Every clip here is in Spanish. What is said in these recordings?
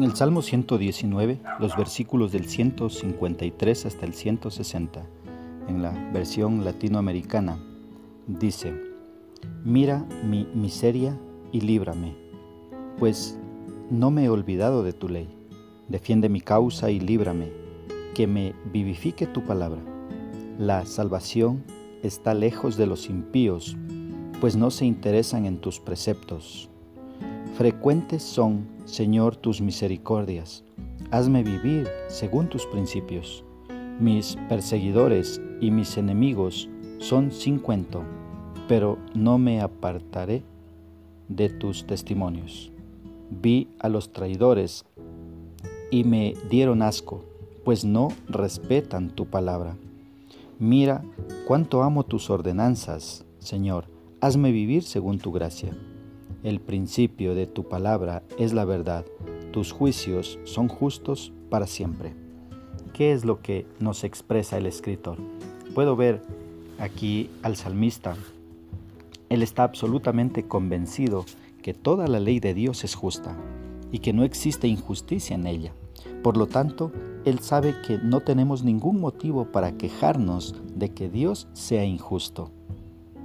En el Salmo 119, los versículos del 153 hasta el 160, en la versión latinoamericana, dice, Mira mi miseria y líbrame, pues no me he olvidado de tu ley. Defiende mi causa y líbrame, que me vivifique tu palabra. La salvación está lejos de los impíos, pues no se interesan en tus preceptos. Frecuentes son, Señor, tus misericordias. Hazme vivir según tus principios. Mis perseguidores y mis enemigos son sin cuento, pero no me apartaré de tus testimonios. Vi a los traidores y me dieron asco, pues no respetan tu palabra. Mira cuánto amo tus ordenanzas, Señor, hazme vivir según tu gracia. El principio de tu palabra es la verdad. Tus juicios son justos para siempre. ¿Qué es lo que nos expresa el escritor? Puedo ver aquí al salmista. Él está absolutamente convencido que toda la ley de Dios es justa y que no existe injusticia en ella. Por lo tanto, él sabe que no tenemos ningún motivo para quejarnos de que Dios sea injusto.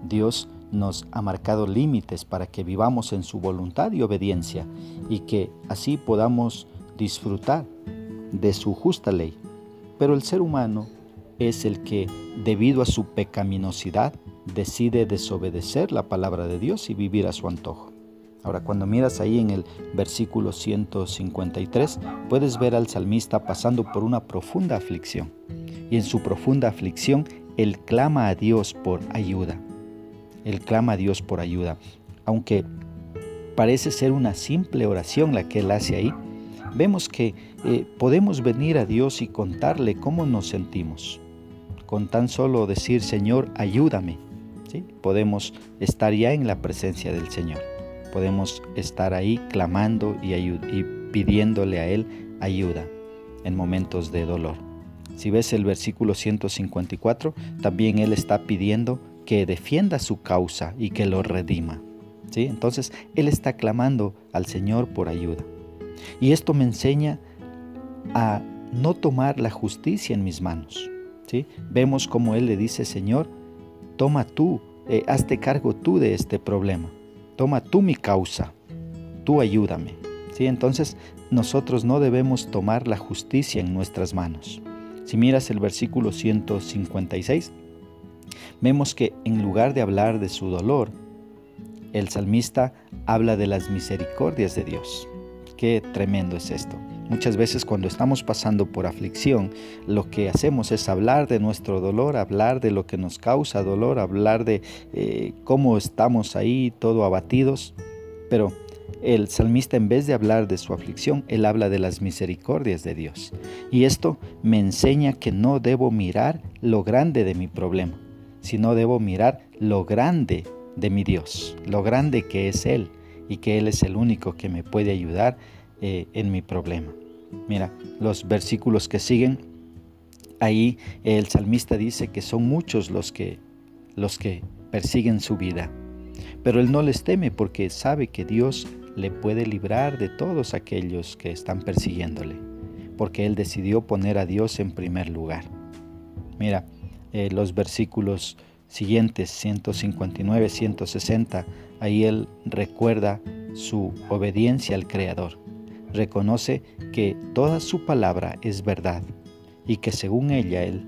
Dios nos ha marcado límites para que vivamos en su voluntad y obediencia y que así podamos disfrutar de su justa ley. Pero el ser humano es el que, debido a su pecaminosidad, decide desobedecer la palabra de Dios y vivir a su antojo. Ahora, cuando miras ahí en el versículo 153, puedes ver al salmista pasando por una profunda aflicción. Y en su profunda aflicción, él clama a Dios por ayuda. Él clama a Dios por ayuda. Aunque parece ser una simple oración la que él hace ahí, vemos que eh, podemos venir a Dios y contarle cómo nos sentimos. Con tan solo decir, Señor, ayúdame, ¿sí? podemos estar ya en la presencia del Señor. Podemos estar ahí clamando y, y pidiéndole a Él ayuda en momentos de dolor. Si ves el versículo 154, también Él está pidiendo que defienda su causa y que lo redima. ¿sí? Entonces, Él está clamando al Señor por ayuda. Y esto me enseña a no tomar la justicia en mis manos. ¿sí? Vemos como Él le dice, Señor, toma tú, eh, hazte cargo tú de este problema. Toma tú mi causa, tú ayúdame. ¿sí? Entonces, nosotros no debemos tomar la justicia en nuestras manos. Si miras el versículo 156, vemos que en lugar de hablar de su dolor, el salmista habla de las misericordias de Dios. Qué tremendo es esto. Muchas veces cuando estamos pasando por aflicción, lo que hacemos es hablar de nuestro dolor, hablar de lo que nos causa dolor, hablar de eh, cómo estamos ahí todo abatidos. Pero el salmista en vez de hablar de su aflicción, él habla de las misericordias de Dios. Y esto me enseña que no debo mirar lo grande de mi problema, sino debo mirar lo grande de mi Dios, lo grande que es Él y que Él es el único que me puede ayudar eh, en mi problema. Mira, los versículos que siguen, ahí el salmista dice que son muchos los que, los que persiguen su vida, pero Él no les teme porque sabe que Dios le puede librar de todos aquellos que están persiguiéndole, porque Él decidió poner a Dios en primer lugar. Mira, eh, los versículos siguientes, 159, 160, ahí él recuerda su obediencia al Creador. Reconoce que toda su palabra es verdad y que según ella él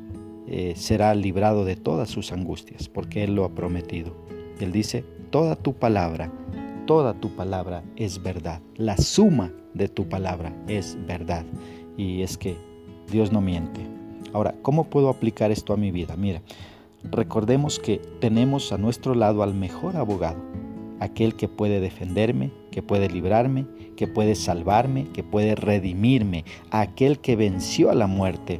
eh, será librado de todas sus angustias, porque él lo ha prometido. Él dice, toda tu palabra, toda tu palabra es verdad. La suma de tu palabra es verdad. Y es que Dios no miente. Ahora, ¿cómo puedo aplicar esto a mi vida? Mira, recordemos que tenemos a nuestro lado al mejor abogado, aquel que puede defenderme, que puede librarme, que puede salvarme, que puede redimirme, aquel que venció a la muerte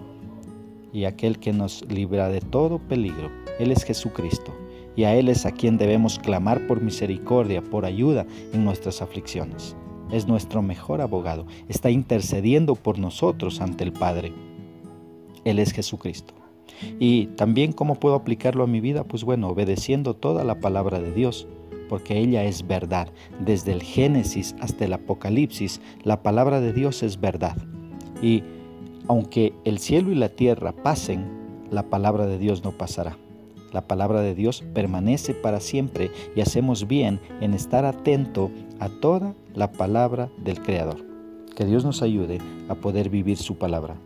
y aquel que nos libra de todo peligro. Él es Jesucristo y a Él es a quien debemos clamar por misericordia, por ayuda en nuestras aflicciones. Es nuestro mejor abogado, está intercediendo por nosotros ante el Padre. Él es Jesucristo. Y también cómo puedo aplicarlo a mi vida, pues bueno, obedeciendo toda la palabra de Dios, porque ella es verdad. Desde el Génesis hasta el Apocalipsis, la palabra de Dios es verdad. Y aunque el cielo y la tierra pasen, la palabra de Dios no pasará. La palabra de Dios permanece para siempre y hacemos bien en estar atento a toda la palabra del Creador. Que Dios nos ayude a poder vivir su palabra.